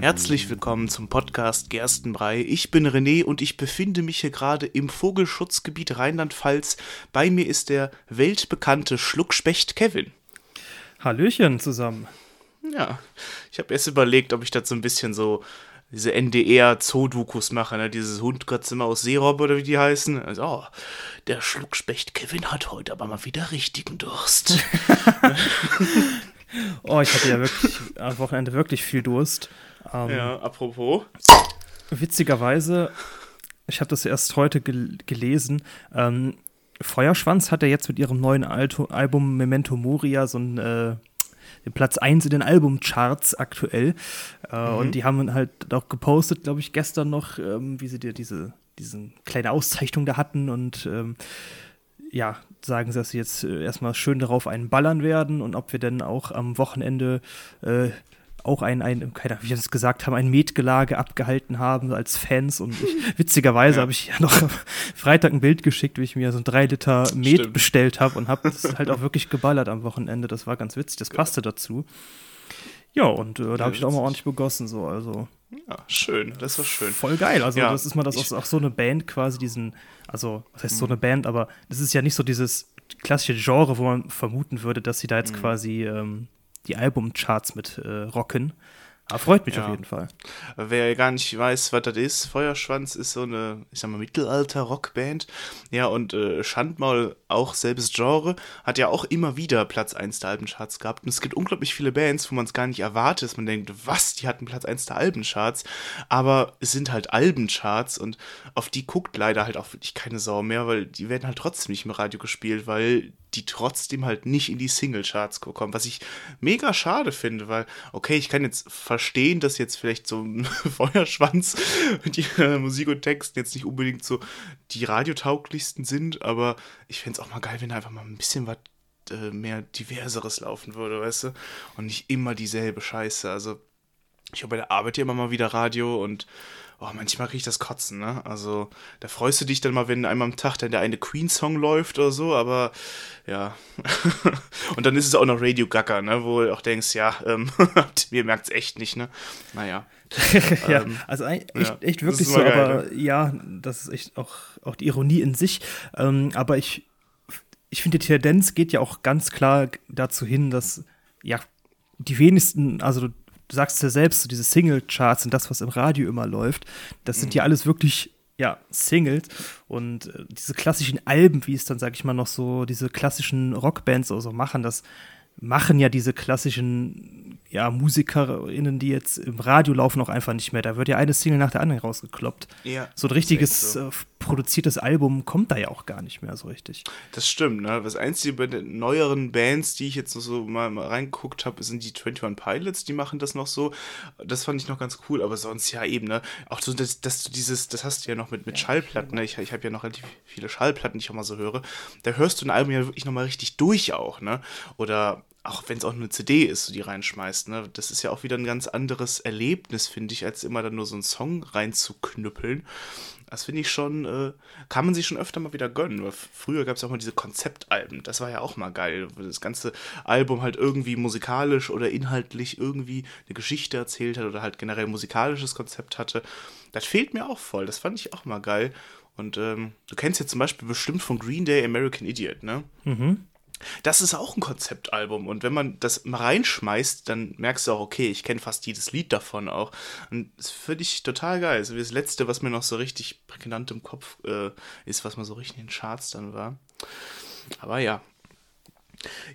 Herzlich willkommen zum Podcast Gerstenbrei. Ich bin René und ich befinde mich hier gerade im Vogelschutzgebiet Rheinland-Pfalz. Bei mir ist der weltbekannte Schluckspecht Kevin. Hallöchen zusammen. Ja, ich habe erst überlegt, ob ich das so ein bisschen so diese NDR-Zoodokus mache, ne? dieses Hundgottzimmer aus Seerob oder wie die heißen. Also, oh, der Schluckspecht Kevin hat heute aber mal wieder richtigen Durst. oh, ich hatte ja wirklich am Wochenende wirklich viel Durst. Ähm, ja, apropos. Witzigerweise, ich habe das erst heute gel gelesen. Ähm, Feuerschwanz hat ja jetzt mit ihrem neuen Alto Album Memento Moria so ein äh, Platz 1 in den Albumcharts aktuell. Äh, mhm. Und die haben halt auch gepostet, glaube ich, gestern noch, ähm, wie sie dir diese diesen kleine Auszeichnung da hatten und ähm, ja, sagen sie, dass sie jetzt äh, erstmal schön darauf einen ballern werden und ob wir denn auch am Wochenende äh, auch ein, ein keine, wie wir das gesagt haben, ein Metgelage abgehalten haben als Fans. Und ich, witzigerweise ja. habe ich ja noch Freitag ein Bild geschickt, wie ich mir so ein 3 Liter Met Stimmt. bestellt habe und habe das halt auch wirklich geballert am Wochenende. Das war ganz witzig, das passte ja. dazu. Ja, und äh, da habe ich auch mal ordentlich begossen, so, also. Ja, schön, das war schön. Voll geil. Also, das ist mal das auch, auch so eine Band quasi diesen, also, was heißt so mhm. eine Band, aber das ist ja nicht so dieses klassische Genre, wo man vermuten würde, dass sie da jetzt mhm. quasi ähm, die Albumcharts mit äh, rocken. Aber freut mich ja. auf jeden Fall. Wer gar nicht weiß, was das ist, Feuerschwanz ist so eine, ich sag mal, Mittelalter-Rockband. Ja, und äh, Schandmaul, auch selbes Genre, hat ja auch immer wieder Platz 1 der Albencharts gehabt. Und es gibt unglaublich viele Bands, wo man es gar nicht erwartet. Man denkt, was, die hatten Platz 1 der Albencharts. Aber es sind halt Albencharts und auf die guckt leider halt auch wirklich keine Sau mehr, weil die werden halt trotzdem nicht im Radio gespielt, weil die trotzdem halt nicht in die Singlecharts kommen, was ich mega schade finde, weil, okay, ich kann jetzt verstehen, dass jetzt vielleicht so ein Feuerschwanz mit ihrer Musik und Texten jetzt nicht unbedingt so die radiotauglichsten sind, aber ich fände es auch mal geil, wenn einfach mal ein bisschen was äh, mehr diverseres laufen würde, weißt du? Und nicht immer dieselbe Scheiße. Also, ich habe bei der Arbeit ja immer mal wieder Radio und oh, manchmal kriege ich das Kotzen, ne? Also, da freust du dich dann mal, wenn einmal am Tag dann der eine Queen-Song läuft oder so, aber ja. und dann ist es auch noch Radio Gaga, ne? Wo du auch denkst, ja, ähm, mir merkt es echt nicht, ne? Naja. ja, ähm, also echt, ja, echt wirklich so, geil, aber ne? ja, das ist echt auch, auch die Ironie in sich. Ähm, aber ich, ich finde, die Tendenz geht ja auch ganz klar dazu hin, dass ja die wenigsten, also du sagst ja selbst, so diese Single-Charts und das, was im Radio immer läuft, das sind mhm. ja alles wirklich, ja, Singles. Und äh, diese klassischen Alben, wie es dann, sag ich mal, noch so diese klassischen Rockbands oder so machen, das machen ja diese klassischen ja, MusikerInnen, die jetzt im Radio laufen, auch einfach nicht mehr. Da wird ja eine Single nach der anderen rausgekloppt. Ja, so ein richtiges so. äh, produziertes Album kommt da ja auch gar nicht mehr so richtig. Das stimmt, ne? Das Einzige bei den neueren Bands, die ich jetzt so mal, mal reingeguckt habe, sind die 21 Pilots, die machen das noch so. Das fand ich noch ganz cool, aber sonst ja eben, ne? Auch so, dass, dass du dieses, das hast du ja noch mit, mit Schallplatten, ne? Ich, ich habe ja noch relativ viele Schallplatten, die ich auch mal so höre. Da hörst du ein Album ja wirklich nochmal richtig durch auch, ne? Oder auch wenn es auch eine CD ist, die reinschmeißt, ne? Das ist ja auch wieder ein ganz anderes Erlebnis, finde ich, als immer dann nur so einen Song reinzuknüppeln. Das finde ich schon, äh, kann man sich schon öfter mal wieder gönnen. Weil früher gab es auch mal diese Konzeptalben. Das war ja auch mal geil. Das ganze Album halt irgendwie musikalisch oder inhaltlich irgendwie eine Geschichte erzählt hat oder halt generell musikalisches Konzept hatte. Das fehlt mir auch voll. Das fand ich auch mal geil. Und ähm, du kennst ja zum Beispiel bestimmt von Green Day American Idiot, ne? Mhm. Das ist auch ein Konzeptalbum und wenn man das mal reinschmeißt, dann merkst du auch, okay, ich kenne fast jedes Lied davon auch. Und das finde ich total geil. Also das letzte, was mir noch so richtig prägnant im Kopf äh, ist, was mal so richtig in den Charts dann war. Aber ja,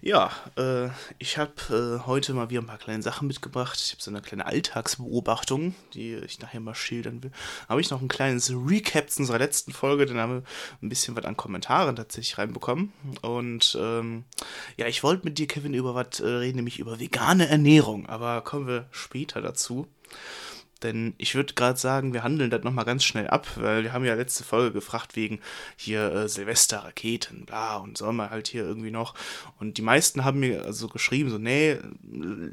ja, äh, ich habe äh, heute mal wieder ein paar kleine Sachen mitgebracht. Ich habe so eine kleine Alltagsbeobachtung, die ich nachher mal schildern will. Habe ich noch ein kleines Recap zu unserer letzten Folge, dann haben wir ein bisschen was an Kommentaren tatsächlich reinbekommen. Und ähm, ja, ich wollte mit dir, Kevin, über was äh, reden, nämlich über vegane Ernährung, aber kommen wir später dazu. Denn ich würde gerade sagen, wir handeln das nochmal ganz schnell ab, weil wir haben ja letzte Folge gefragt wegen hier äh, Silvester-Raketen, bla, und soll man halt hier irgendwie noch. Und die meisten haben mir also geschrieben, so, nee,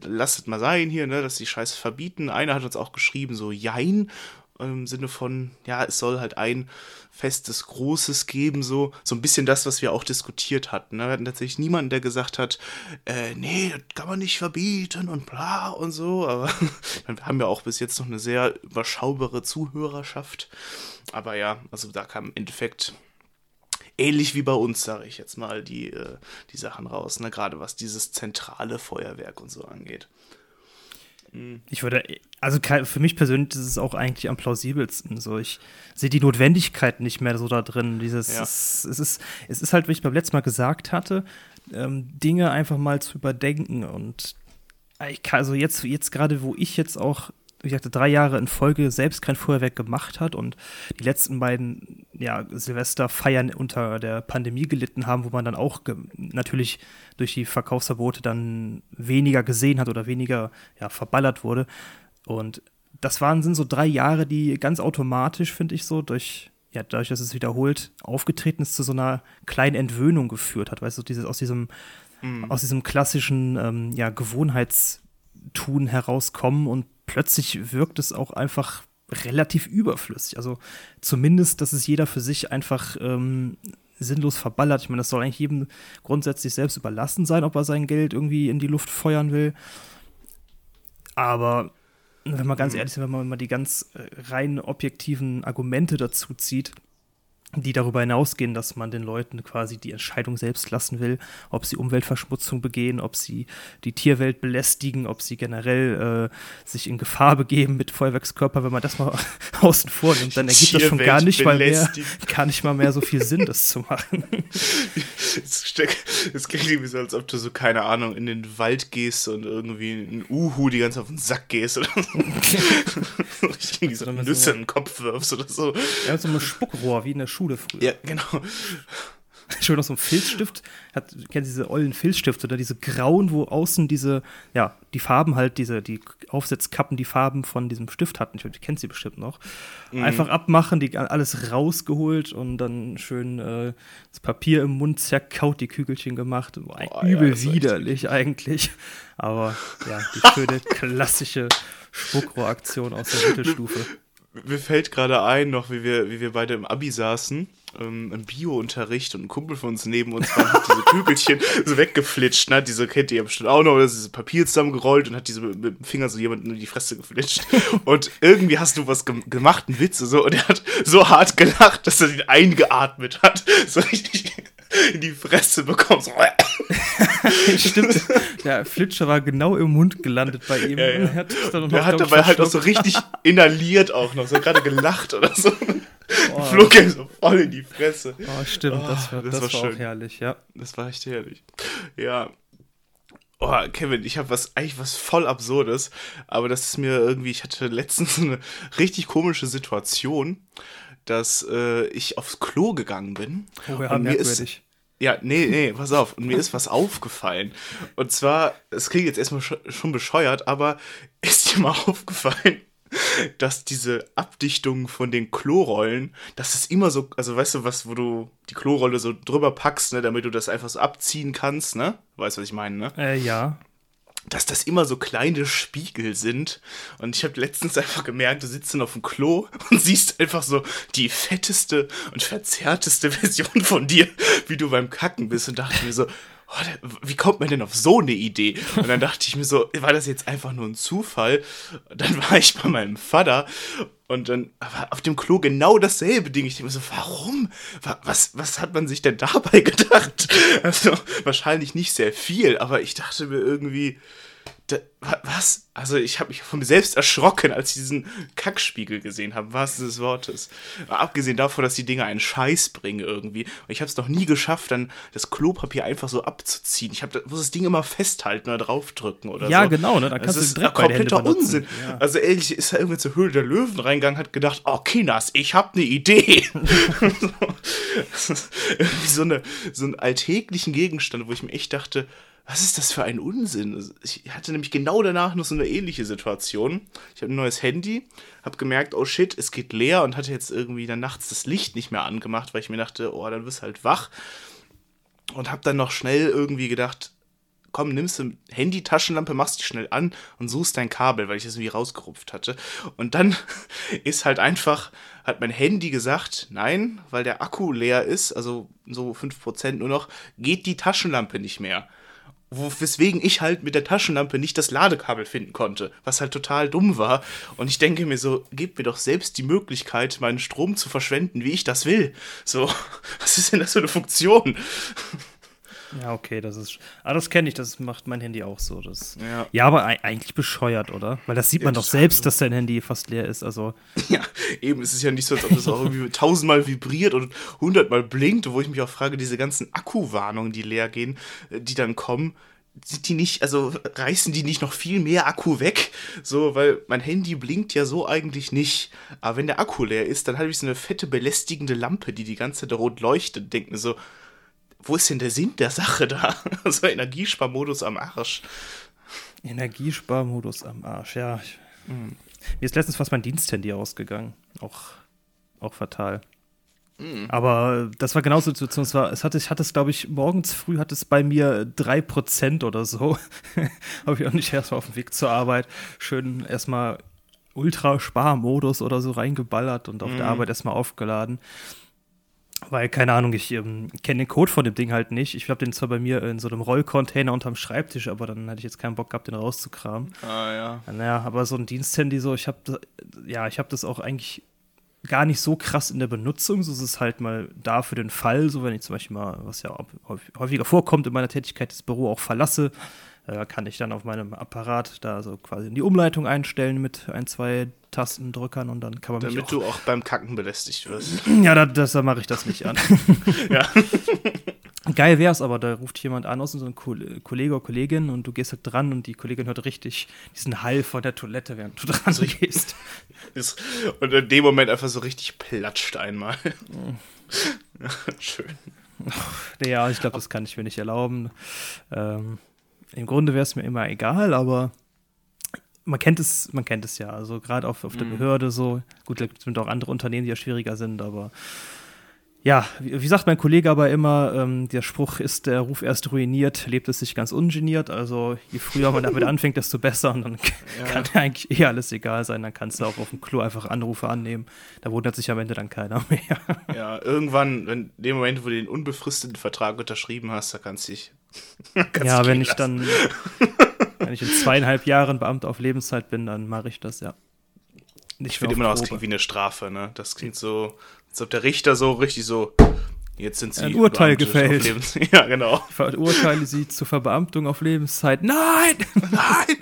lasst es mal sein hier, ne, dass die Scheiße verbieten. Einer hat uns auch geschrieben, so, jein, im Sinne von, ja, es soll halt ein festes Großes geben, so, so ein bisschen das, was wir auch diskutiert hatten. Ne? Wir hatten tatsächlich niemanden, der gesagt hat, äh, nee, das kann man nicht verbieten und bla und so, aber wir haben ja auch bis jetzt noch eine sehr überschaubare Zuhörerschaft. Aber ja, also da kam im Endeffekt ähnlich wie bei uns, sage ich jetzt mal, die, äh, die Sachen raus, ne? gerade was dieses zentrale Feuerwerk und so angeht. Ich würde, also für mich persönlich ist es auch eigentlich am plausibelsten. So, ich sehe die Notwendigkeit nicht mehr so da drin. Dieses, ja. es, es, ist, es ist halt, wie ich beim letzten Mal gesagt hatte, ähm, Dinge einfach mal zu überdenken. Und ich kann, also jetzt, jetzt gerade, wo ich jetzt auch wie gesagt, drei Jahre in Folge selbst kein Feuerwerk gemacht hat und die letzten beiden ja, Silvesterfeiern unter der Pandemie gelitten haben, wo man dann auch natürlich durch die Verkaufsverbote dann weniger gesehen hat oder weniger ja, verballert wurde. Und das waren, sind so drei Jahre, die ganz automatisch, finde ich so, durch, ja, dadurch, dass es wiederholt aufgetreten ist, zu so einer kleinen Entwöhnung geführt hat. Weißt du, dieses, aus diesem, mhm. aus diesem klassischen ähm, ja, Gewohnheitstun herauskommen und plötzlich wirkt es auch einfach relativ überflüssig. Also zumindest, dass es jeder für sich einfach ähm, sinnlos verballert. Ich meine, das soll eigentlich jedem grundsätzlich selbst überlassen sein, ob er sein Geld irgendwie in die Luft feuern will. Aber wenn man ganz mhm. ehrlich ist, wenn man mal die ganz äh, rein objektiven Argumente dazu zieht, die darüber hinausgehen, dass man den Leuten quasi die Entscheidung selbst lassen will, ob sie Umweltverschmutzung begehen, ob sie die Tierwelt belästigen, ob sie generell äh, sich in Gefahr begeben mit Feuerwerkskörper, wenn man das mal außen vor nimmt, dann ergibt das schon gar nicht mal mehr, gar nicht mal mehr so viel Sinn, das zu machen. Es klingt irgendwie so, als ob du so, keine Ahnung, in den Wald gehst und irgendwie ein Uhu die ganze auf den Sack gehst oder so. irgendwie so Nüsse in den Kopf wirfst oder so. Ja, so ein Spuckrohr wie in der Schule. Schule früher. Ja, genau. Schon noch so ein Filzstift. Hat, kennt diese ollen Filzstifte oder diese grauen, wo außen diese, ja, die Farben halt, diese, die Aufsetzkappen, die Farben von diesem Stift hatten. Ich kennt sie bestimmt noch. Mhm. Einfach abmachen, die alles rausgeholt und dann schön äh, das Papier im Mund zerkaut, die Kügelchen gemacht. Boah, Übel ja, widerlich eigentlich. Aber ja, die schöne klassische Spuckrohraktion aus der Mittelstufe mir fällt gerade ein, noch wie wir, wie wir beide im Abi saßen, ähm, im Bio-Unterricht und ein Kumpel von uns neben uns war, hat diese Kügelchen so weggeflitscht, ne? Diese kennt ihr bestimmt auch noch, oder diese Papier zusammengerollt und hat diese mit, mit dem Finger so jemanden in die Fresse geflitscht. Und irgendwie hast du was ge gemacht, einen Witz, so, und er hat so hart gelacht, dass er den eingeatmet hat. So richtig in die Fresse bekommst. Stimmt. Der Flitscher war genau im Mund gelandet bei ihm. Ja, ja. Hat der hat dabei halt auch so richtig inhaliert auch noch. So gerade gelacht oder so. Oh. Flog ihm so voll in die Fresse. Oh, stimmt. Oh, das war, das, das war, war auch herrlich, ja. Das war echt herrlich. Ja. Oh, Kevin, ich habe was eigentlich was voll absurdes, aber das ist mir irgendwie, ich hatte letztens eine richtig komische Situation, dass äh, ich aufs Klo gegangen bin. Oh, ja, und mir ist, ja, nee, nee, pass auf. Und mir ist was aufgefallen. Und zwar, es klingt jetzt erstmal schon bescheuert, aber ist dir mal aufgefallen, dass diese Abdichtung von den Klorollen, dass es immer so, also weißt du was, wo du die Klorolle so drüber packst, ne, damit du das einfach so abziehen kannst, ne? Weißt du, was ich meine, ne? Äh, ja dass das immer so kleine Spiegel sind. Und ich habe letztens einfach gemerkt, du sitzt dann auf dem Klo und siehst einfach so die fetteste und verzerrteste Version von dir, wie du beim Kacken bist. Und dachte mir so, oh, wie kommt man denn auf so eine Idee? Und dann dachte ich mir so, war das jetzt einfach nur ein Zufall? Dann war ich bei meinem Vater und dann war auf dem Klo genau dasselbe Ding. Ich denke mir so, warum? Was, was hat man sich denn dabei gedacht? Also wahrscheinlich nicht sehr viel, aber ich dachte mir irgendwie, was? Also ich habe mich von mir selbst erschrocken, als ich diesen Kackspiegel gesehen habe, was des Wortes. Abgesehen davon, dass die Dinger einen Scheiß bringen irgendwie. Und ich habe es noch nie geschafft, dann das Klopapier einfach so abzuziehen. Ich hab, muss das Ding immer festhalten oder draufdrücken oder ja, so. Ja, genau, ne? Da kannst das du ist kompletter Unsinn. Ja. Also ehrlich, ist er irgendwie zur Höhle der Löwen reingegangen, hat gedacht, oh Kinas, ich habe eine Idee. irgendwie so, eine, so einen alltäglichen Gegenstand, wo ich mir echt dachte, was ist das für ein Unsinn? Ich hatte nämlich genau danach noch so eine ähnliche Situation. Ich habe ein neues Handy, habe gemerkt, oh shit, es geht leer und hatte jetzt irgendwie dann nachts das Licht nicht mehr angemacht, weil ich mir dachte, oh, dann wirst du halt wach. Und habe dann noch schnell irgendwie gedacht, komm, nimmst du Handy-Taschenlampe, machst die schnell an und suchst dein Kabel, weil ich das irgendwie rausgerupft hatte. Und dann ist halt einfach, hat mein Handy gesagt, nein, weil der Akku leer ist, also so 5% nur noch, geht die Taschenlampe nicht mehr weswegen ich halt mit der Taschenlampe nicht das Ladekabel finden konnte, was halt total dumm war. Und ich denke mir so, gebt mir doch selbst die Möglichkeit, meinen Strom zu verschwenden, wie ich das will. So, was ist denn das für eine Funktion? Ja, okay, das ist. Ah, das kenne ich, das macht mein Handy auch so. Das, ja. ja, aber eigentlich bescheuert, oder? Weil das sieht man ja, doch selbst, dass dein Handy fast leer ist. Also. Ja, eben, es ist ja nicht so, als ob das auch irgendwie tausendmal vibriert und hundertmal blinkt, wo ich mich auch frage, diese ganzen Akkuwarnungen, die leer gehen, äh, die dann kommen, sind die nicht, also reißen die nicht noch viel mehr Akku weg? So, weil mein Handy blinkt ja so eigentlich nicht. Aber wenn der Akku leer ist, dann habe ich so eine fette belästigende Lampe, die die ganze Zeit rot leuchtet. Denke mir so, wo ist denn der Sinn der Sache da? so Energiesparmodus am Arsch. Energiesparmodus am Arsch, ja. Mhm. Mir ist letztens fast mein Diensthandy ausgegangen. Auch, auch fatal. Mhm. Aber das war genauso Situation. Es, war, es hatte, ich hatte es, glaube ich, morgens früh hat es bei mir 3% oder so. Habe ich auch nicht erstmal auf dem Weg zur Arbeit schön erstmal Ultra-Sparmodus oder so reingeballert und auf mhm. der Arbeit erstmal aufgeladen. Weil, keine Ahnung, ich ähm, kenne den Code von dem Ding halt nicht. Ich habe den zwar bei mir in so einem Rollcontainer unterm Schreibtisch, aber dann hatte ich jetzt keinen Bock gehabt, den rauszukramen. Ah, ja. Naja, aber so ein Diensthandy, so, ich habe ja, ich habe das auch eigentlich gar nicht so krass in der Benutzung. So ist es halt mal da für den Fall, so wenn ich zum Beispiel mal, was ja häufiger vorkommt in meiner Tätigkeit, das Büro auch verlasse, äh, kann ich dann auf meinem Apparat da so quasi in die Umleitung einstellen mit ein, zwei Tastendrückern und dann kann man Damit mich auch, du auch beim Kacken belästigt wirst. Ja, da, das, da mache ich das nicht an. ja. Geil wäre es aber, da ruft jemand an aus so ein Kollege oder Kollegin und du gehst halt dran und die Kollegin hört richtig diesen Hall von der Toilette, während du dran so gehst. und in dem Moment einfach so richtig platscht einmal. Schön. Ja, ich glaube, das kann ich mir nicht erlauben. Ähm, Im Grunde wäre es mir immer egal, aber man kennt es, man kennt es ja. Also gerade auf, auf der mhm. Behörde so. Gut, es sind auch andere Unternehmen, die ja schwieriger sind, aber ja, wie, wie, sagt mein Kollege aber immer, ähm, der Spruch ist, der Ruf erst ruiniert, lebt es sich ganz ungeniert. Also je früher man damit anfängt, desto besser. Und dann ja. kann eigentlich eh alles egal sein. Dann kannst du auch auf dem Klo einfach Anrufe annehmen. Da wundert sich am Ende dann keiner mehr. Ja, irgendwann, in dem Moment, wo du den unbefristeten Vertrag unterschrieben hast, da kannst du dich. ja, wenn ich lassen. dann, wenn ich in zweieinhalb Jahren Beamter auf Lebenszeit bin, dann mache ich das, ja. Nicht ich finde immer noch, das klingt wie eine Strafe, ne? Das klingt so, als ob der Richter so richtig so, jetzt sind sie. Ein Urteil gefällt. ja, genau. Ich verurteile sie zur Verbeamtung auf Lebenszeit. Nein! Nein!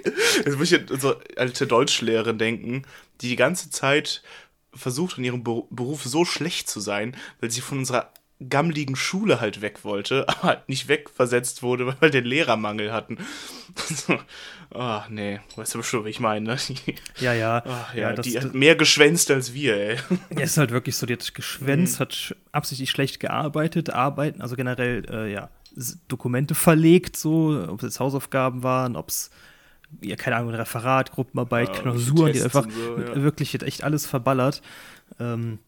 Jetzt muss ich an so alte Deutschlehrerin denken, die die ganze Zeit versucht, in ihrem Beruf so schlecht zu sein, weil sie von unserer gammligen Schule halt weg wollte, aber halt nicht wegversetzt wurde, weil wir den Lehrermangel hatten. Ach, oh, nee, weißt du bestimmt, wie ich meine, ne? Ja, ja. Ach, ja, ja das, die hat mehr geschwänzt als wir, ey. Ja, ist halt wirklich so, die hat geschwänzt, mhm. hat absichtlich schlecht gearbeitet, arbeiten, also generell, äh, ja, Dokumente verlegt, so, ob es jetzt Hausaufgaben waren, ob es ja, keine Ahnung, Referat, Gruppenarbeit, ja, Klausuren, die einfach so, ja. wirklich echt alles verballert. Ähm,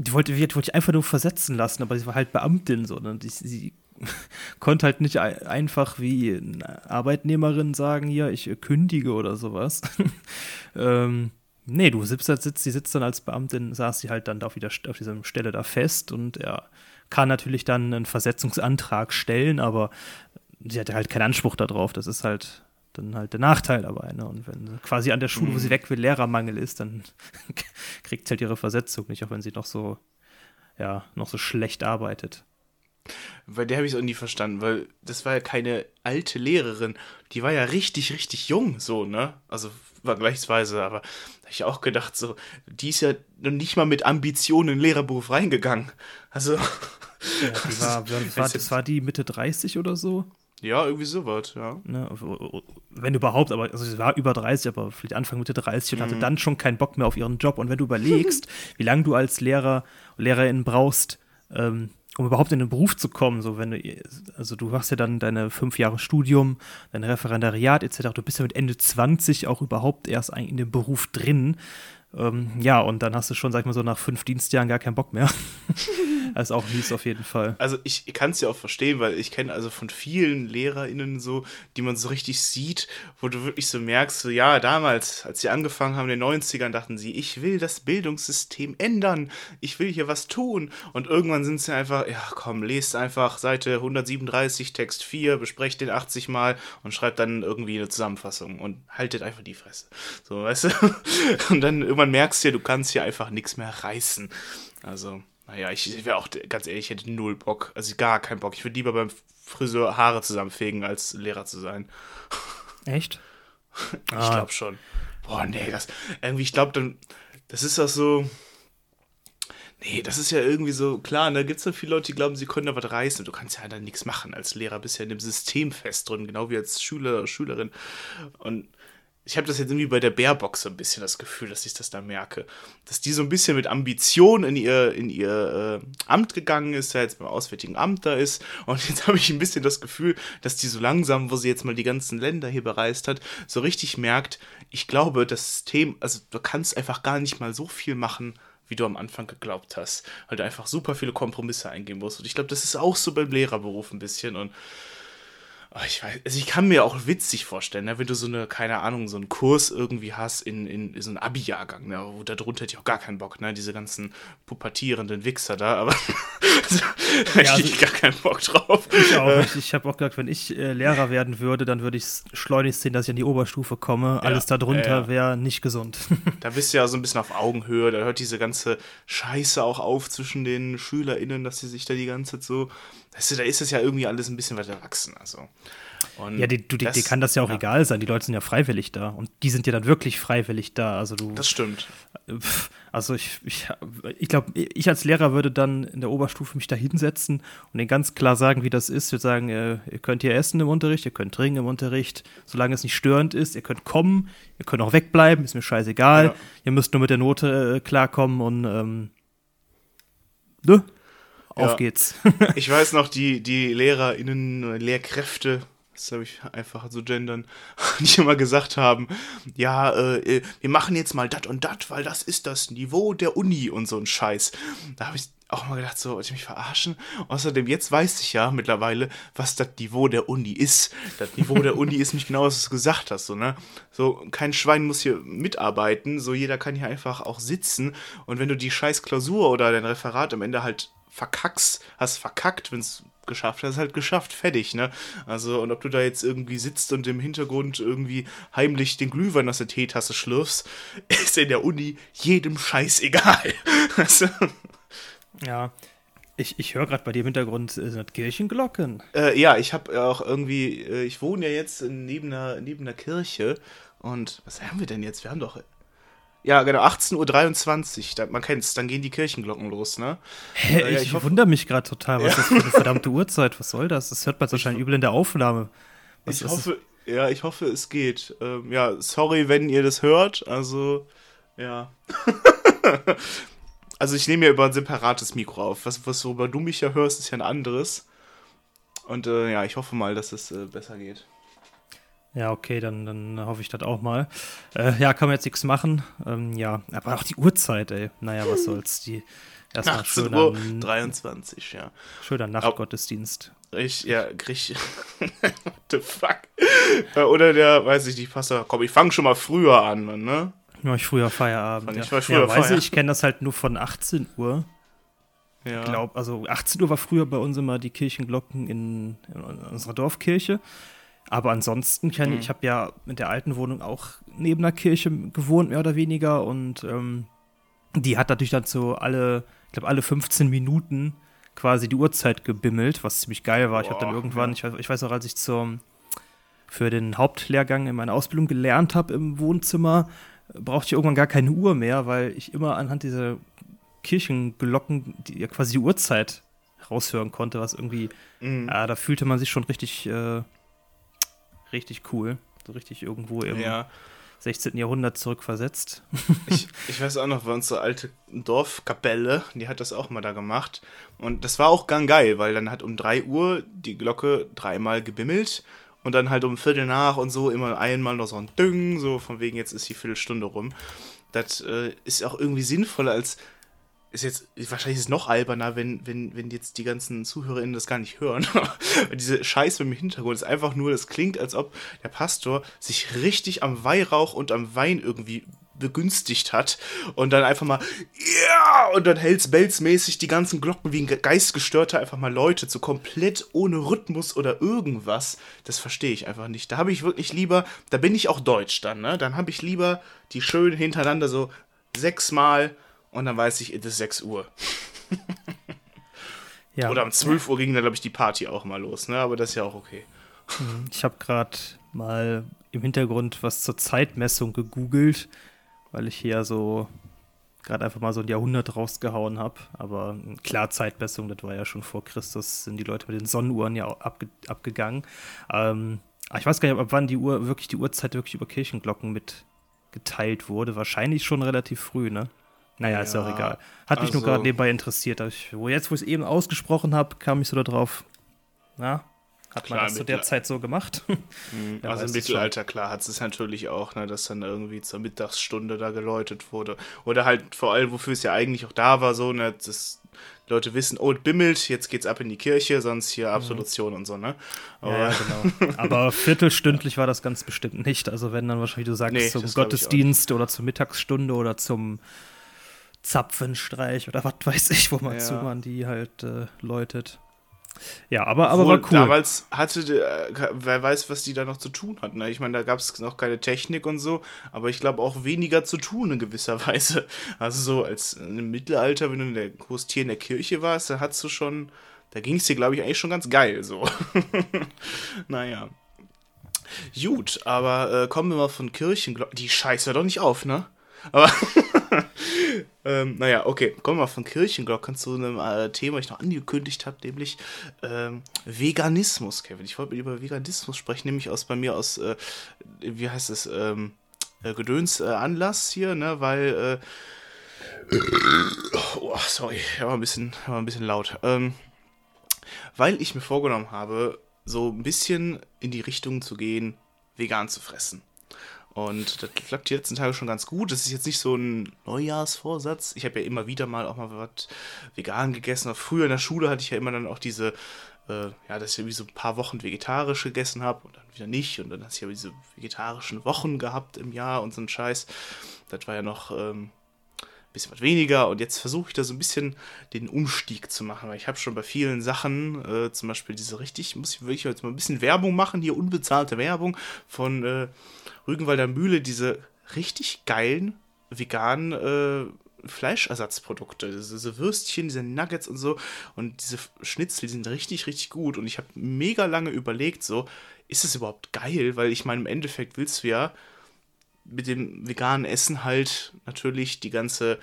die wollte, die wollte ich einfach nur versetzen lassen, aber sie war halt Beamtin so. Ne? Die, sie konnte halt nicht einfach wie eine Arbeitnehmerin sagen, ja, ich kündige oder sowas. ähm, nee, du sitzt, sitzt, sie sitzt dann als Beamtin, saß sie halt dann auf, wieder, auf dieser Stelle da fest und er kann natürlich dann einen Versetzungsantrag stellen, aber sie hatte halt keinen Anspruch darauf. Das ist halt dann halt der Nachteil dabei. Ne? Und wenn quasi an der Schule, wo sie mhm. weg will, Lehrermangel ist, dann kriegt sie halt ihre Versetzung nicht, auch wenn sie noch so, ja, noch so schlecht arbeitet. Weil der habe ich auch nie verstanden, weil das war ja keine alte Lehrerin, die war ja richtig, richtig jung, so, ne? Also vergleichsweise, aber da habe ich auch gedacht, so, die ist ja noch nicht mal mit Ambitionen in den Lehrerberuf reingegangen. Also. Ja, war, war, das war die Mitte 30 oder so? Ja, irgendwie sowas, ja. Ne, wenn überhaupt, aber also sie war über 30, aber vielleicht Anfang Mitte 30 und mhm. hatte dann schon keinen Bock mehr auf ihren Job. Und wenn du überlegst, wie lange du als Lehrer, Lehrerin brauchst, ähm, um überhaupt in den Beruf zu kommen, so wenn du, also du hast ja dann deine fünf Jahre Studium, dein Referendariat etc., du bist ja mit Ende 20 auch überhaupt erst in dem Beruf drin. Ähm, ja, und dann hast du schon, sag ich mal so, nach fünf Dienstjahren gar keinen Bock mehr. Das ist auch mies auf jeden Fall. Also ich kann es ja auch verstehen, weil ich kenne also von vielen LehrerInnen so, die man so richtig sieht, wo du wirklich so merkst, so ja, damals, als sie angefangen haben in den 90ern, dachten sie, ich will das Bildungssystem ändern, ich will hier was tun. Und irgendwann sind sie einfach, ja komm, lest einfach Seite 137, Text 4, besprecht den 80 Mal und schreibt dann irgendwie eine Zusammenfassung und haltet einfach die Fresse. So, weißt du? Und dann irgendwann merkst du ja, du kannst hier einfach nichts mehr reißen. Also, naja, ich wäre auch ganz ehrlich, ich hätte null Bock. Also gar keinen Bock. Ich würde lieber beim Friseur Haare zusammenfegen, als Lehrer zu sein. Echt? ich ah. glaube schon. Boah, nee, das irgendwie, ich glaube dann, das ist doch so. Nee, das ist ja irgendwie so, klar, da gibt es so viele Leute, die glauben, sie können da was reißen. Du kannst ja dann nichts machen als Lehrer, bist ja in dem System fest drin, genau wie als Schüler, Schülerin. Und ich habe das jetzt irgendwie bei der Bärbox so ein bisschen das Gefühl, dass ich das da merke. Dass die so ein bisschen mit Ambition in ihr, in ihr äh, Amt gegangen ist, der jetzt beim Auswärtigen Amt da ist. Und jetzt habe ich ein bisschen das Gefühl, dass die so langsam, wo sie jetzt mal die ganzen Länder hier bereist hat, so richtig merkt, ich glaube, das System, also du kannst einfach gar nicht mal so viel machen, wie du am Anfang geglaubt hast. Weil du einfach super viele Kompromisse eingehen musst. Und ich glaube, das ist auch so beim Lehrerberuf ein bisschen. Und ich weiß, also ich kann mir auch witzig vorstellen, ne, wenn du so eine, keine Ahnung, so einen Kurs irgendwie hast in, in, so einem Abi-Jahrgang, ne, wo da drunter hätte ich auch gar keinen Bock, ne, diese ganzen pubertierenden Wichser da, aber also, da ja, hätte ich also, gar keinen Bock drauf. Ich auch nicht. Ich habe auch gesagt, wenn ich äh, Lehrer werden würde, dann würde ich schleunigst sehen, dass ich an die Oberstufe komme. Alles ja, darunter äh, wäre nicht gesund. da bist du ja so ein bisschen auf Augenhöhe, da hört diese ganze Scheiße auch auf zwischen den SchülerInnen, dass sie sich da die ganze Zeit so weißt du, da ist es ja irgendwie alles ein bisschen weiter erwachsen. Also. Und ja, die, du, die, das, dir kann das ja auch ja. egal sein. Die Leute sind ja freiwillig da. Und die sind ja dann wirklich freiwillig da. Also du, das stimmt. Also ich, ich, ich glaube, ich als Lehrer würde dann in der Oberstufe mich da hinsetzen und denen ganz klar sagen, wie das ist. Ich würde sagen, äh, ihr könnt hier essen im Unterricht, ihr könnt trinken im Unterricht, solange es nicht störend ist. Ihr könnt kommen, ihr könnt auch wegbleiben, ist mir scheißegal. Ja. Ihr müsst nur mit der Note äh, klarkommen und ähm, ne? Auf geht's. ich weiß noch, die, die LehrerInnen, Lehrkräfte, das habe ich einfach so gendern, die immer gesagt haben, ja, äh, wir machen jetzt mal dat und dat, weil das ist das Niveau der Uni und so ein Scheiß. Da habe ich auch mal gedacht, so, wollte ich mich verarschen? Außerdem, jetzt weiß ich ja mittlerweile, was das Niveau der Uni ist. Das Niveau der Uni ist nicht genau, was du gesagt hast, so, ne? So, kein Schwein muss hier mitarbeiten, so, jeder kann hier einfach auch sitzen und wenn du die scheiß Klausur oder dein Referat am Ende halt verkackst, hast verkackt, wenn es geschafft hast, halt geschafft, fertig, ne? Also, und ob du da jetzt irgendwie sitzt und im Hintergrund irgendwie heimlich den Glühwein aus der Teetasse schlürfst, ist in der Uni jedem Scheiß egal. also, ja. Ich, ich höre gerade bei dir im Hintergrund äh, sind Kirchenglocken. Äh, ja, ich habe auch irgendwie, äh, ich wohne ja jetzt neben einer, neben einer Kirche und was haben wir denn jetzt? Wir haben doch ja, genau, 18.23 Uhr, man kennt's, dann gehen die Kirchenglocken los, ne? Hä, äh, ja, ich, ich wundere mich gerade total, was ja. ist das für eine verdammte Uhrzeit? Was soll das? Das hört man wahrscheinlich übel in der Aufnahme. Was ich hoffe, das? ja, ich hoffe, es geht. Ähm, ja, sorry, wenn ihr das hört, also, ja. also ich nehme ja über ein separates Mikro auf. Was, was worüber du mich ja hörst, ist ja ein anderes. Und äh, ja, ich hoffe mal, dass es äh, besser geht. Ja, okay, dann, dann hoffe ich das auch mal. Äh, ja, kann man jetzt nichts machen. Ähm, ja, aber auch die Uhrzeit, ey. Naja, was soll's. Die erstmal schön Uhr 23, ja. Schöner Nachtgottesdienst. Ich, ja, krieg. What the fuck? Oder der, weiß ich nicht, Pastor, komm, ich fange schon mal früher an, ne? Ja, ich früher Feierabend. Ja. Ich war früher ja, Feierabend. ich kenne das halt nur von 18 Uhr. Ja. Ich glaube, also 18 Uhr war früher bei uns immer die Kirchenglocken in, in unserer Dorfkirche. Aber ansonsten, kann, mhm. ich habe ja mit der alten Wohnung auch neben der Kirche gewohnt, mehr oder weniger. Und ähm, die hat natürlich dann so alle, ich glaube, alle 15 Minuten quasi die Uhrzeit gebimmelt, was ziemlich geil war. Boah, ich habe dann irgendwann, ich, ich, weiß noch, als ich zum, für den Hauptlehrgang in meiner Ausbildung gelernt habe im Wohnzimmer, brauchte ich irgendwann gar keine Uhr mehr, weil ich immer anhand dieser Kirchenglocken die, ja, quasi die Uhrzeit raushören konnte, was irgendwie, mhm. ja, da fühlte man sich schon richtig äh, richtig cool. So richtig irgendwo im ja. 16. Jahrhundert zurückversetzt. ich, ich weiß auch noch, bei unsere alte Dorfkapelle, die hat das auch mal da gemacht. Und das war auch gang geil, weil dann hat um 3 Uhr die Glocke dreimal gebimmelt und dann halt um Viertel nach und so immer einmal noch so ein Düng, so von wegen jetzt ist die Viertelstunde rum. Das äh, ist auch irgendwie sinnvoller als ist jetzt, wahrscheinlich ist es noch alberner, wenn, wenn, wenn jetzt die ganzen ZuhörerInnen das gar nicht hören. Diese Scheiße im Hintergrund ist einfach nur, das klingt, als ob der Pastor sich richtig am Weihrauch und am Wein irgendwie begünstigt hat und dann einfach mal, ja, und dann Hells Bells mäßig die ganzen Glocken wie ein Geistgestörter einfach mal Leute, so komplett ohne Rhythmus oder irgendwas. Das verstehe ich einfach nicht. Da habe ich wirklich lieber, da bin ich auch deutsch dann, ne? Dann habe ich lieber die schön hintereinander so sechsmal und dann weiß ich, es ist 6 Uhr. ja. Oder um 12 Uhr ging dann, glaube ich, die Party auch mal los, ne? Aber das ist ja auch okay. Hm, ich habe gerade mal im Hintergrund was zur Zeitmessung gegoogelt, weil ich hier so gerade einfach mal so ein Jahrhundert rausgehauen habe. Aber klar, Zeitmessung, das war ja schon vor Christus, sind die Leute mit den Sonnenuhren ja abge abgegangen. Ähm, ich weiß gar nicht, ab wann die Uhr wirklich die Uhrzeit wirklich über Kirchenglocken mitgeteilt wurde. Wahrscheinlich schon relativ früh, ne? Naja, ja, ist ja auch egal. Hat mich also, nur gerade nebenbei interessiert. Ich, wo jetzt, wo ich es eben ausgesprochen habe, kam ich so darauf. Na, hat klar, man das zu der Zeit so gemacht? Mhm, also im Mittelalter, klar, hat es natürlich auch, ne, dass dann irgendwie zur Mittagsstunde da geläutet wurde. Oder halt vor allem, wofür es ja eigentlich auch da war, so, ne, dass Leute wissen, oh, bimmelt, jetzt geht's ab in die Kirche, sonst hier mhm. Absolution mhm. und so, ne? Aber, ja, genau. Aber viertelstündlich war das ganz bestimmt nicht. Also wenn dann wahrscheinlich, du sagst, nee, zum Gottesdienst oder zur Mittagsstunde oder zum Zapfenstreich oder was weiß ich, wo man ja. zu man die halt äh, läutet. Ja, aber, aber war cool. Damals hatte, äh, wer weiß, was die da noch zu tun hatten. Ne? Ich meine, da gab es noch keine Technik und so, aber ich glaube auch weniger zu tun in gewisser Weise. Also so als im Mittelalter, wenn du in der Großtier in der Kirche warst, da hattest du schon, da ging es dir, glaube ich, eigentlich schon ganz geil so. naja. Gut, aber äh, kommen wir mal von Kirchenglocken. Die scheiße doch nicht auf, ne? Aber ähm, naja, okay, kommen wir von Kirchenglocken zu einem äh, Thema, ich noch angekündigt habe, nämlich ähm, Veganismus, Kevin. Ich wollte über Veganismus sprechen, nämlich aus bei mir aus, äh, wie heißt es, ähm, äh, Gedöns äh, Anlass hier, ne, weil, äh, oh, sorry, war ein bisschen, war ein bisschen laut. Ähm, weil ich mir vorgenommen habe, so ein bisschen in die Richtung zu gehen, vegan zu fressen. Und das klappt die letzten Tage schon ganz gut. Das ist jetzt nicht so ein Neujahrsvorsatz. Ich habe ja immer wieder mal auch mal was vegan gegessen. Früher in der Schule hatte ich ja immer dann auch diese, äh, ja, dass ich irgendwie so ein paar Wochen vegetarisch gegessen habe und dann wieder nicht. Und dann hast du ja diese vegetarischen Wochen gehabt im Jahr und so ein Scheiß. Das war ja noch ähm, ein bisschen was weniger. Und jetzt versuche ich da so ein bisschen den Umstieg zu machen. Weil ich habe schon bei vielen Sachen, äh, zum Beispiel diese richtig, muss ich wirklich jetzt mal ein bisschen Werbung machen, hier unbezahlte Werbung von. Äh, Rügenwalder Mühle diese richtig geilen veganen äh, Fleischersatzprodukte, diese Würstchen, diese Nuggets und so und diese Schnitzel, die sind richtig, richtig gut und ich habe mega lange überlegt, so, ist es überhaupt geil? Weil ich meine, im Endeffekt willst du ja mit dem veganen Essen halt natürlich die ganze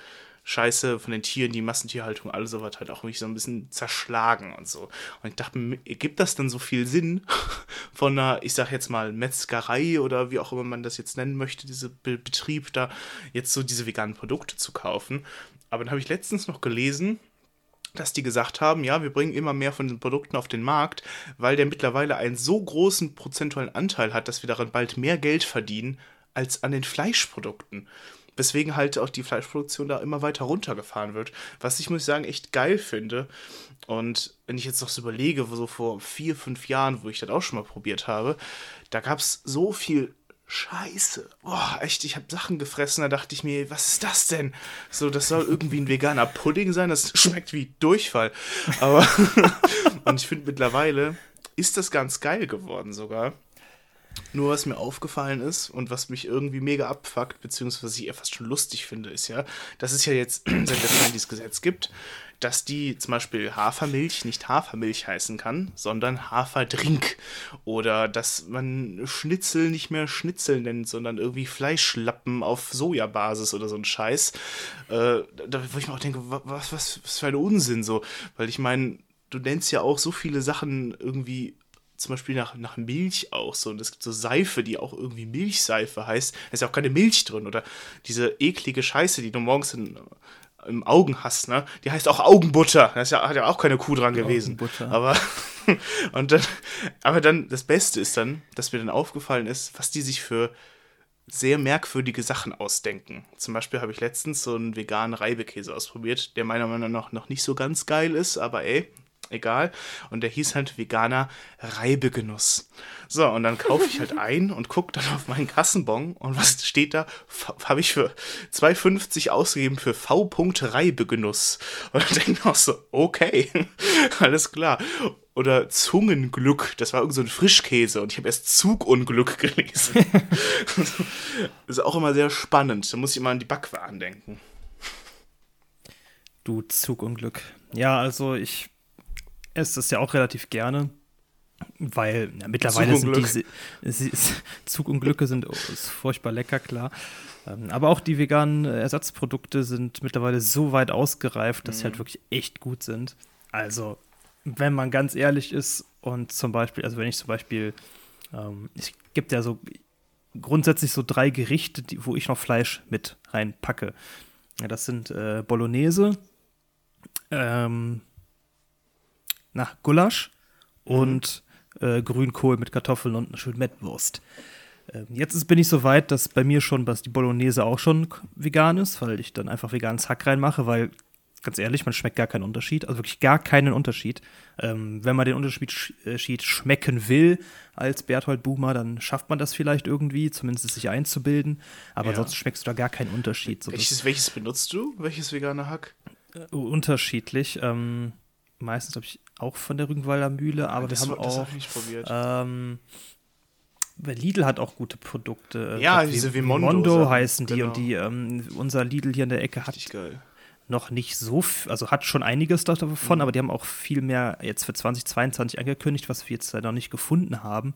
Scheiße von den Tieren, die Massentierhaltung, alles sowas halt auch mich so ein bisschen zerschlagen und so. Und ich dachte, gibt das dann so viel Sinn von einer, ich sag jetzt mal, Metzgerei oder wie auch immer man das jetzt nennen möchte, diese Be Betrieb da, jetzt so diese veganen Produkte zu kaufen. Aber dann habe ich letztens noch gelesen, dass die gesagt haben, ja, wir bringen immer mehr von den Produkten auf den Markt, weil der mittlerweile einen so großen prozentualen Anteil hat, dass wir daran bald mehr Geld verdienen als an den Fleischprodukten weswegen halt auch die Fleischproduktion da immer weiter runtergefahren wird. Was ich, muss ich sagen, echt geil finde. Und wenn ich jetzt noch so überlege, so vor vier, fünf Jahren, wo ich das auch schon mal probiert habe, da gab es so viel Scheiße. Boah, echt, ich habe Sachen gefressen, da dachte ich mir, was ist das denn? So, das soll irgendwie ein veganer Pudding sein, das schmeckt wie Durchfall. Aber, und ich finde mittlerweile ist das ganz geil geworden sogar. Nur was mir aufgefallen ist und was mich irgendwie mega abfuckt, beziehungsweise ich eher fast schon lustig finde, ist ja, dass es ja jetzt seit der Zeit dieses Gesetz gibt, dass die zum Beispiel Hafermilch nicht Hafermilch heißen kann, sondern Haferdrink. Oder dass man Schnitzel nicht mehr Schnitzel nennt, sondern irgendwie Fleischlappen auf Sojabasis oder so ein Scheiß. Äh, da wo ich mir auch denke, was, was, was für ein Unsinn so. Weil ich meine, du nennst ja auch so viele Sachen irgendwie zum Beispiel nach, nach Milch auch so. Und es gibt so Seife, die auch irgendwie Milchseife heißt. Da ist ja auch keine Milch drin. Oder diese eklige Scheiße, die du morgens in, im Augen hast, ne? Die heißt auch Augenbutter. Da ja, hat ja auch keine Kuh dran gewesen. Augenbutter. Aber, und dann, aber dann, das Beste ist dann, dass mir dann aufgefallen ist, was die sich für sehr merkwürdige Sachen ausdenken. Zum Beispiel habe ich letztens so einen veganen Reibekäse ausprobiert, der meiner Meinung nach noch nicht so ganz geil ist, aber ey, egal. Und der hieß halt veganer Reibegenuss. So, und dann kaufe ich halt ein und gucke dann auf meinen Kassenbon und was steht da? Habe ich für 2,50 ausgegeben für V. Reibegenuss. Und dann denke ich auch so, okay, alles klar. Oder Zungenglück, das war irgend so ein Frischkäse und ich habe erst Zugunglück gelesen. ist auch immer sehr spannend. Da muss ich immer an die Backwaren denken. Du Zugunglück. Ja, also ich esse es ja auch relativ gerne, weil ja, mittlerweile sind diese Zugunglücke sind oh, furchtbar lecker, klar. Ähm, aber auch die veganen Ersatzprodukte sind mittlerweile so weit ausgereift, dass mhm. sie halt mhm. wirklich echt gut sind. Also wenn man ganz ehrlich ist und zum Beispiel, also wenn ich zum Beispiel, ähm, es gibt ja so grundsätzlich so drei Gerichte, die, wo ich noch Fleisch mit reinpacke. Ja, das sind äh, Bolognese, ähm, nach Gulasch mhm. und äh, Grünkohl mit Kartoffeln und einer schönen Mettwurst. Ähm, jetzt ist, bin ich so weit, dass bei mir schon was die Bolognese auch schon vegan ist, weil ich dann einfach veganes Hack reinmache, weil ganz ehrlich, man schmeckt gar keinen Unterschied, also wirklich gar keinen Unterschied. Ähm, wenn man den Unterschied sch äh, schmecken will als Berthold Buchmer, dann schafft man das vielleicht irgendwie, zumindest sich einzubilden. Aber ja. sonst schmeckst du da gar keinen Unterschied. So welches, welches benutzt du? Welches vegane Hack? Äh, unterschiedlich. Ähm, meistens habe ich auch von der Rügenwalder Mühle, aber das, wir haben auch. Hab. Ähm, Lidl hat auch gute Produkte. Ja, diese Vimondo, Vimondo heißen die genau. und die, ähm, unser Lidl hier in der Ecke hat noch nicht so, also hat schon einiges davon, mhm. aber die haben auch viel mehr jetzt für 2022 angekündigt, was wir jetzt noch nicht gefunden haben.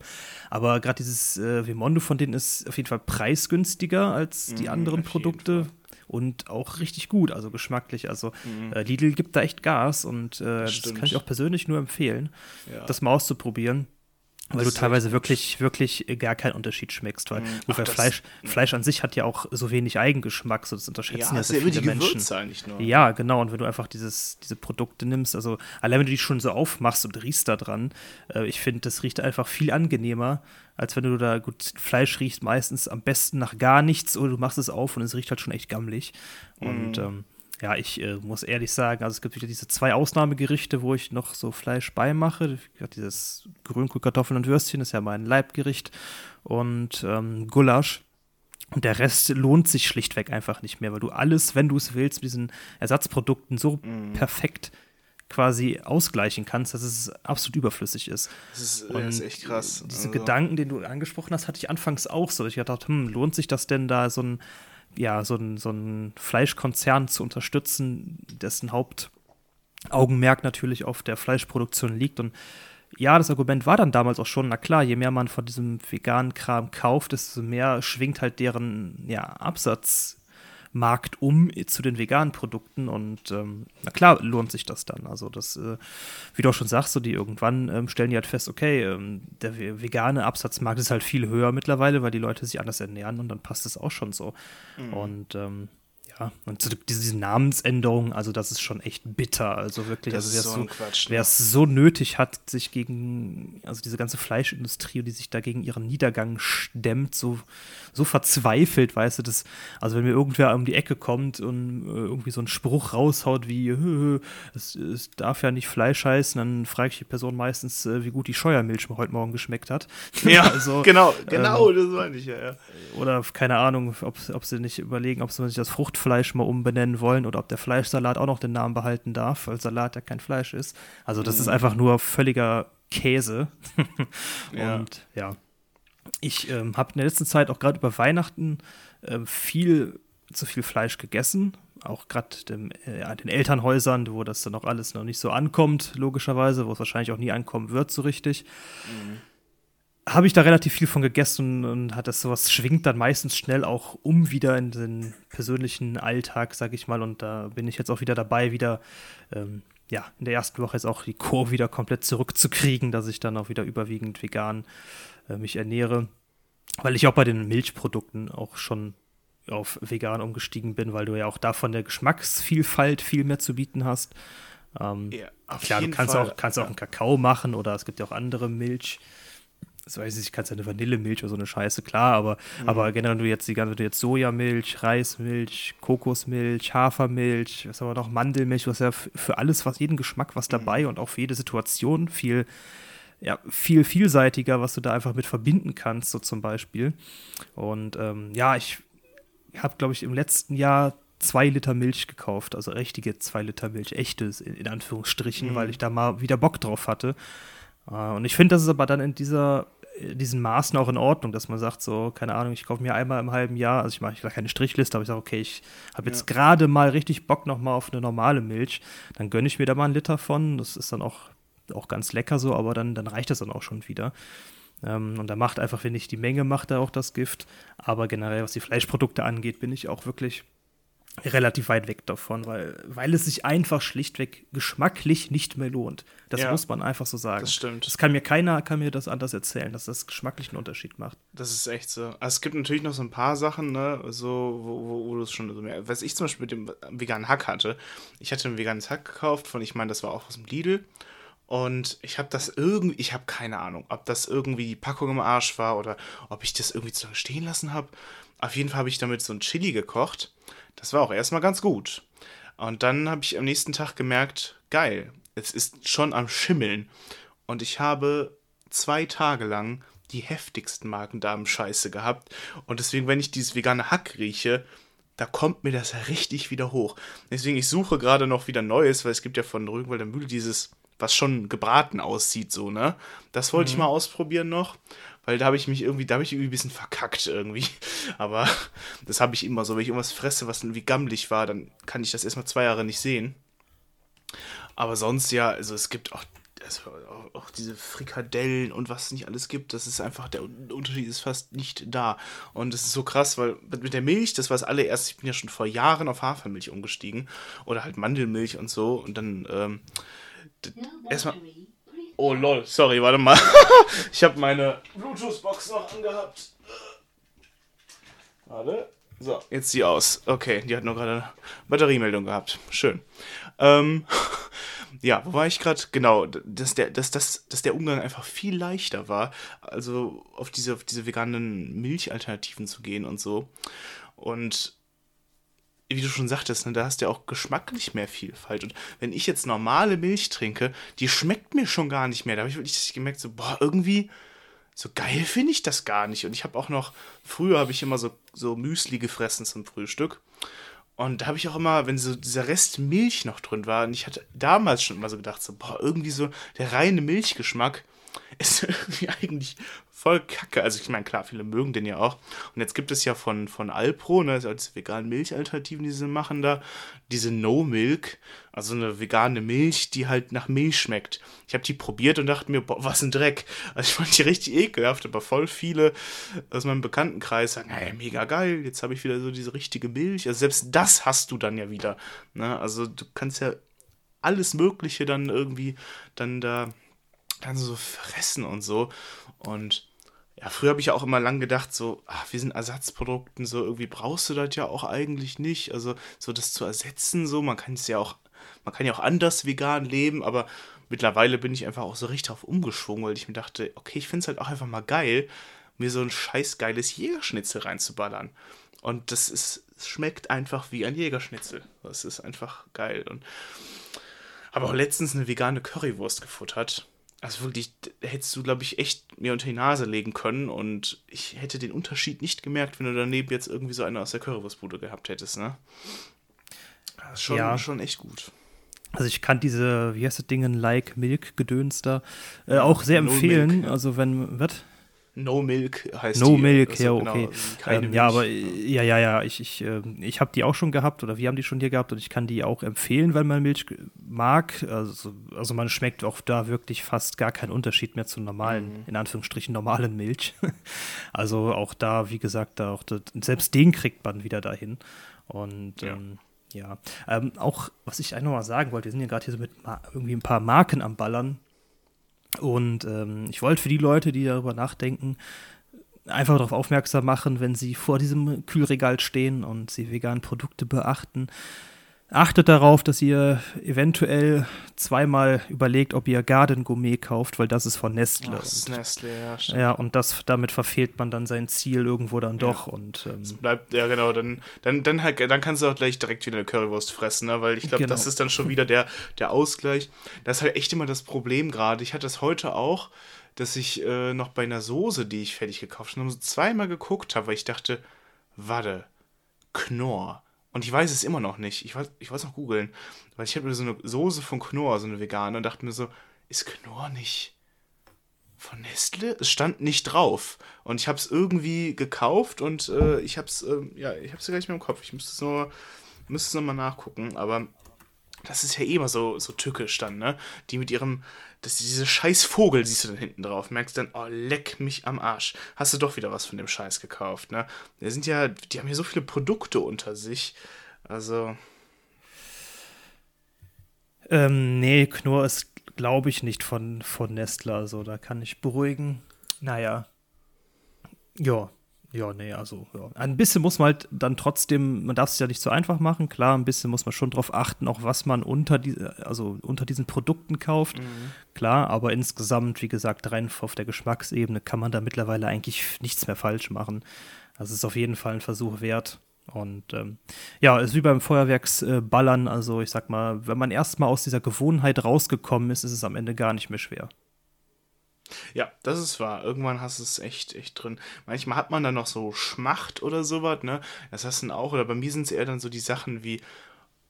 Aber gerade dieses äh, Vimondo von denen ist auf jeden Fall preisgünstiger als die mhm, anderen Produkte und auch richtig gut, also geschmacklich. Also mhm. äh, Lidl gibt da echt Gas und äh, das, das, kann ich auch persönlich nur empfehlen, ja. das mal auszuprobieren. Weil du teilweise wirklich, wirklich gar keinen Unterschied schmeckst, weil mhm. Ach, Fleisch, Fleisch an sich hat ja auch so wenig Eigengeschmack, so das unterschätzen ja, ja sehr viele die Menschen. Nicht nur. Ja, genau, und wenn du einfach dieses, diese Produkte nimmst, also allein wenn du die schon so aufmachst und riechst da dran, äh, ich finde, das riecht einfach viel angenehmer, als wenn du da gut Fleisch riechst, meistens am besten nach gar nichts oder du machst es auf und es riecht halt schon echt gammelig. Mhm. Und ähm, ja, ich äh, muss ehrlich sagen, also es gibt wieder diese zwei Ausnahmegerichte, wo ich noch so Fleisch beimache. Dieses Grünkohl, Kartoffeln und Würstchen ist ja mein Leibgericht und ähm, Gulasch. Und der Rest lohnt sich schlichtweg einfach nicht mehr, weil du alles, wenn du es willst, mit diesen Ersatzprodukten so mm. perfekt quasi ausgleichen kannst, dass es absolut überflüssig ist. Das ist, das ist echt krass. Diese also. Gedanken, den du angesprochen hast, hatte ich anfangs auch so. Ich dachte, hm, lohnt sich das denn da so ein ja, so ein, so ein Fleischkonzern zu unterstützen, dessen Hauptaugenmerk natürlich auf der Fleischproduktion liegt. Und ja, das Argument war dann damals auch schon, na klar, je mehr man von diesem veganen Kram kauft, desto mehr schwingt halt deren ja, Absatz Markt um zu den veganen Produkten und ähm, na klar lohnt sich das dann. Also das, äh, wie du auch schon sagst, so die irgendwann ähm, stellen die halt fest, okay, ähm, der vegane Absatzmarkt ist halt viel höher mittlerweile, weil die Leute sich anders ernähren und dann passt es auch schon so. Mhm. Und ähm, ja, und diese, Namensänderung, also das ist schon echt bitter. Also wirklich, das also wer es so, ne? so nötig hat, sich gegen, also diese ganze Fleischindustrie, die sich da gegen ihren Niedergang stemmt, so, so verzweifelt, weißt du, das, also wenn mir irgendwer um die Ecke kommt und äh, irgendwie so einen Spruch raushaut wie, es, es, darf ja nicht Fleisch heißen, dann frage ich die Person meistens, äh, wie gut die Scheuermilch heute Morgen geschmeckt hat. Ja, also, genau, genau, ähm, das meine ich ja, ja. Oder keine Ahnung, ob, ob sie nicht überlegen, ob sie sich das Fruchtfleisch Fleisch mal umbenennen wollen oder ob der Fleischsalat auch noch den Namen behalten darf, weil Salat ja kein Fleisch ist. Also das mhm. ist einfach nur völliger Käse. ja. Und ja, ich ähm, habe in der letzten Zeit auch gerade über Weihnachten äh, viel zu viel Fleisch gegessen. Auch gerade äh, den Elternhäusern, wo das dann auch alles noch nicht so ankommt, logischerweise, wo es wahrscheinlich auch nie ankommen wird, so richtig. Mhm habe ich da relativ viel von gegessen und hat das sowas schwingt dann meistens schnell auch um wieder in den persönlichen Alltag, sag ich mal. Und da bin ich jetzt auch wieder dabei, wieder ähm, ja in der ersten Woche jetzt auch die Kurve wieder komplett zurückzukriegen, dass ich dann auch wieder überwiegend vegan äh, mich ernähre, weil ich auch bei den Milchprodukten auch schon auf vegan umgestiegen bin, weil du ja auch davon der Geschmacksvielfalt viel mehr zu bieten hast. Ähm, ja, klar, du kannst Fall. auch kannst auch einen Kakao machen oder es gibt ja auch andere Milch das weiß ich nicht, kannst ja eine Vanillemilch oder so eine Scheiße, klar, aber, mhm. aber generell du jetzt die ganze, du jetzt Sojamilch, Reismilch, Kokosmilch, Hafermilch, was haben wir noch, Mandelmilch, du hast ja für alles, was jeden Geschmack was dabei mhm. und auch für jede Situation viel, ja, viel vielseitiger, was du da einfach mit verbinden kannst, so zum Beispiel. Und ähm, ja, ich habe, glaube ich, im letzten Jahr zwei Liter Milch gekauft, also richtige zwei Liter Milch, echtes in, in Anführungsstrichen, mhm. weil ich da mal wieder Bock drauf hatte. Äh, und ich finde, das ist aber dann in dieser in diesen Maßen auch in Ordnung, dass man sagt, so, keine Ahnung, ich kaufe mir einmal im halben Jahr, also ich mache keine Strichliste, aber ich sage, okay, ich habe jetzt ja. gerade mal richtig Bock nochmal auf eine normale Milch, dann gönne ich mir da mal einen Liter von. Das ist dann auch, auch ganz lecker so, aber dann, dann reicht das dann auch schon wieder. Ähm, und da macht einfach, finde ich, die Menge macht da auch das Gift. Aber generell, was die Fleischprodukte angeht, bin ich auch wirklich relativ weit weg davon, weil, weil es sich einfach schlichtweg geschmacklich nicht mehr lohnt. Das ja, muss man einfach so sagen. Das stimmt. Das kann mir keiner, kann mir das anders erzählen, dass das geschmacklich einen Unterschied macht. Das ist echt so. Also es gibt natürlich noch so ein paar Sachen, ne, so, wo, wo, wo du es schon so mehr. Was ich zum Beispiel mit dem veganen Hack hatte. Ich hatte ein veganes Hack gekauft von, ich meine, das war auch aus dem Lidl. Und ich habe das irgendwie, ich habe keine Ahnung, ob das irgendwie die Packung im Arsch war oder ob ich das irgendwie zu lange stehen lassen habe. Auf jeden Fall habe ich damit so ein Chili gekocht. Das war auch erstmal ganz gut. Und dann habe ich am nächsten Tag gemerkt, geil, es ist schon am Schimmeln. Und ich habe zwei Tage lang die heftigsten Magen-Darm-Scheiße gehabt. Und deswegen, wenn ich dieses vegane Hack rieche, da kommt mir das richtig wieder hoch. Deswegen, ich suche gerade noch wieder Neues, weil es gibt ja von Rügenwalder Mühle dieses, was schon gebraten aussieht, so, ne? Das wollte mhm. ich mal ausprobieren noch weil da habe ich mich irgendwie, da habe ich irgendwie ein bisschen verkackt irgendwie. Aber das habe ich immer so. Wenn ich irgendwas fresse, was irgendwie gammelig war, dann kann ich das erstmal zwei Jahre nicht sehen. Aber sonst ja, also es gibt auch, also auch, diese Frikadellen und was es nicht alles gibt, das ist einfach, der Unterschied ist fast nicht da. Und es ist so krass, weil mit der Milch, das war das allererste, ich bin ja schon vor Jahren auf Hafermilch umgestiegen. Oder halt Mandelmilch und so. Und dann ähm, erstmal Oh lol, sorry, warte mal. ich habe meine Bluetooth-Box noch angehabt. Warte. So, jetzt sie aus. Okay, die hat nur gerade eine Batteriemeldung gehabt. Schön. Ähm, ja, wo war ich gerade? Genau, dass der, dass, dass, dass der Umgang einfach viel leichter war, also auf diese, auf diese veganen Milchalternativen zu gehen und so. Und wie du schon sagtest, ne, da hast du ja auch geschmacklich mehr Vielfalt. Und wenn ich jetzt normale Milch trinke, die schmeckt mir schon gar nicht mehr. Da habe ich wirklich gemerkt, so, boah, irgendwie so geil finde ich das gar nicht. Und ich habe auch noch, früher habe ich immer so, so Müsli gefressen zum Frühstück. Und da habe ich auch immer, wenn so dieser Rest Milch noch drin war, und ich hatte damals schon immer so gedacht, so, boah, irgendwie so der reine Milchgeschmack ist irgendwie eigentlich voll kacke. Also ich meine, klar, viele mögen den ja auch. Und jetzt gibt es ja von, von Alpro, ne, also diese veganen Milchalternativen, die sie machen da, diese No-Milk, also eine vegane Milch, die halt nach Milch schmeckt. Ich habe die probiert und dachte mir, boah, was ein Dreck. Also ich fand die richtig ekelhaft, aber voll viele aus meinem Bekanntenkreis sagen, hey, mega geil, jetzt habe ich wieder so diese richtige Milch. Also selbst das hast du dann ja wieder. Ne? Also du kannst ja alles Mögliche dann irgendwie dann da dann so fressen und so. Und ja, früher habe ich ja auch immer lang gedacht, so, ach, wir sind Ersatzprodukten, so irgendwie brauchst du das ja auch eigentlich nicht. Also, so das zu ersetzen, so, man kann es ja auch, man kann ja auch anders vegan leben, aber mittlerweile bin ich einfach auch so richtig auf umgeschwungen, weil ich mir dachte, okay, ich finde es halt auch einfach mal geil, mir so ein scheiß geiles Jägerschnitzel reinzuballern. Und das ist, schmeckt einfach wie ein Jägerschnitzel. Das ist einfach geil. Und habe auch letztens eine vegane Currywurst gefuttert also wirklich, hättest du, glaube ich, echt mir unter die Nase legen können und ich hätte den Unterschied nicht gemerkt, wenn du daneben jetzt irgendwie so eine aus der Currywurstbude gehabt hättest, ne? Das ist schon, ja. schon echt gut. Also ich kann diese, wie heißt das Ding, Like Milk Gedöns da äh, auch sehr empfehlen. Milk, ja. Also wenn, was? No Milk heißt No die, Milk, also ja, okay. Genau, ähm, ja, aber ja, ja, ja, ich, ich, äh, ich habe die auch schon gehabt oder wir haben die schon hier gehabt und ich kann die auch empfehlen, weil man Milch mag. Also, also man schmeckt auch da wirklich fast gar keinen Unterschied mehr zu normalen, mhm. in Anführungsstrichen normalen Milch. also auch da, wie gesagt, da auch das, selbst den kriegt man wieder dahin. Und ja. Ähm, ja, ähm, auch was ich eigentlich noch mal sagen wollte, wir sind ja gerade hier so mit irgendwie ein paar Marken am Ballern, und ähm, ich wollte für die Leute, die darüber nachdenken, einfach darauf aufmerksam machen, wenn sie vor diesem Kühlregal stehen und sie veganen Produkte beachten. Achtet darauf, dass ihr eventuell zweimal überlegt, ob ihr Garden Gourmet kauft, weil das ist von Nestle. Ach, das ist Nestle, ja. Stimmt. Ja, und das, damit verfehlt man dann sein Ziel irgendwo dann doch. Ja. Und ähm, Bleibt, ja genau, dann, dann, dann, halt, dann kannst du auch gleich direkt wieder eine Currywurst fressen, ne? weil ich glaube, Genau. das ist dann schon wieder der, der Ausgleich. Das ist halt echt immer das Problem gerade. Ich hatte das heute auch, dass ich äh, noch bei einer Soße, die ich fertig gekauft habe, so zweimal geguckt habe, weil ich dachte, warte, Knorr. Und ich weiß es immer noch nicht. Ich weiß, ich weiß noch googeln. Weil ich habe mir so eine Soße von Knorr, so eine vegane, und dachte mir so, ist Knorr nicht von Nestle? Es stand nicht drauf. Und ich habe es irgendwie gekauft und äh, ich habe es, äh, ja, ich habe es gar nicht mehr im Kopf. Ich müsste es nur, müsste es nochmal nachgucken. Aber das ist ja eh immer so, so tückisch dann, ne? Die mit ihrem, das, diese scheiß Vogel siehst du dann hinten drauf. Merkst dann, oh, leck mich am Arsch. Hast du doch wieder was von dem Scheiß gekauft, ne? Die sind ja, die haben ja so viele Produkte unter sich. Also, ähm, nee, Knorr ist, glaube ich, nicht von, von Nestle. Also da kann ich beruhigen. Naja. Ja. Ja, nee, also ja. ein bisschen muss man halt dann trotzdem, man darf es ja nicht so einfach machen, klar, ein bisschen muss man schon drauf achten, auch was man unter, die, also unter diesen Produkten kauft, klar, aber insgesamt, wie gesagt, rein auf der Geschmacksebene kann man da mittlerweile eigentlich nichts mehr falsch machen. Das ist auf jeden Fall ein Versuch wert. Und ähm, ja, ist wie beim Feuerwerksballern, also ich sag mal, wenn man erstmal aus dieser Gewohnheit rausgekommen ist, ist es am Ende gar nicht mehr schwer. Ja, das ist wahr. Irgendwann hast du es echt, echt drin. Manchmal hat man dann noch so Schmacht oder sowas, ne? Das hast du dann auch. Oder bei mir sind es eher dann so die Sachen wie,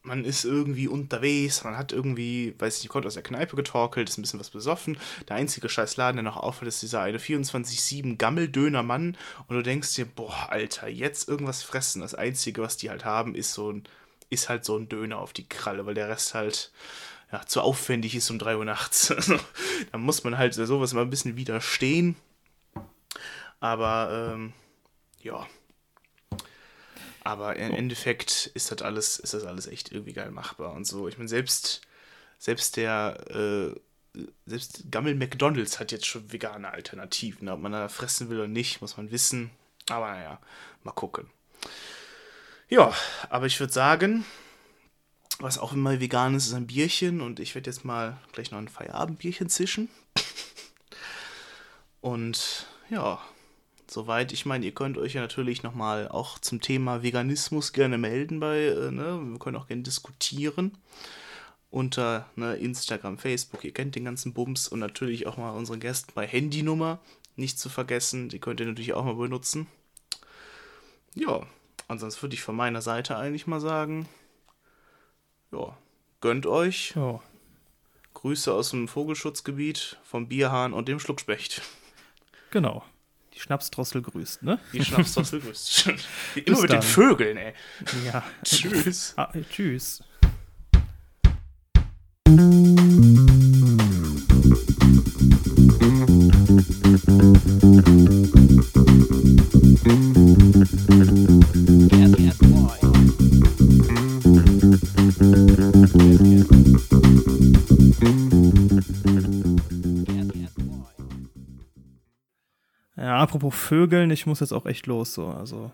man ist irgendwie unterwegs, man hat irgendwie, weiß ich nicht, kommt aus der Kneipe getorkelt, ist ein bisschen was besoffen. Der einzige scheiß Laden, der noch auffällt, ist dieser eine 24-7 Gammeldöner-Mann. Und du denkst dir, boah, Alter, jetzt irgendwas fressen. Das Einzige, was die halt haben, ist so ein, ist halt so ein Döner auf die Kralle, weil der Rest halt ja, zu aufwendig ist um 3 Uhr nachts. da muss man halt sowas mal ein bisschen widerstehen. Aber ähm, ja. Aber im Endeffekt ist das alles, ist das alles echt irgendwie geil machbar und so. Ich meine, selbst, selbst der, äh, selbst Gammel McDonalds hat jetzt schon vegane Alternativen. Ob man da fressen will oder nicht, muss man wissen. Aber naja, mal gucken. Ja, aber ich würde sagen, was auch immer vegan ist, ist ein Bierchen. Und ich werde jetzt mal gleich noch ein Feierabendbierchen zischen. Und ja, soweit. Ich meine, ihr könnt euch ja natürlich nochmal auch zum Thema Veganismus gerne melden bei, äh, ne? Wir können auch gerne diskutieren. Unter ne, Instagram, Facebook, ihr kennt den ganzen Bums und natürlich auch mal unsere Gäste bei Handynummer nicht zu vergessen. Die könnt ihr natürlich auch mal benutzen. Ja, ansonsten würde ich von meiner Seite eigentlich mal sagen, ja, gönnt euch. Ja. Grüße aus dem Vogelschutzgebiet vom Bierhahn und dem Schluckspecht. Genau. Die Schnapsdrossel grüßt, ne? Die Schnapsdrossel grüßt. Immer Bis mit dann. den Vögeln, ey. Ja. Tschüss. Ah, tschüss. Apropos Vögeln, ich muss jetzt auch echt los, so, also.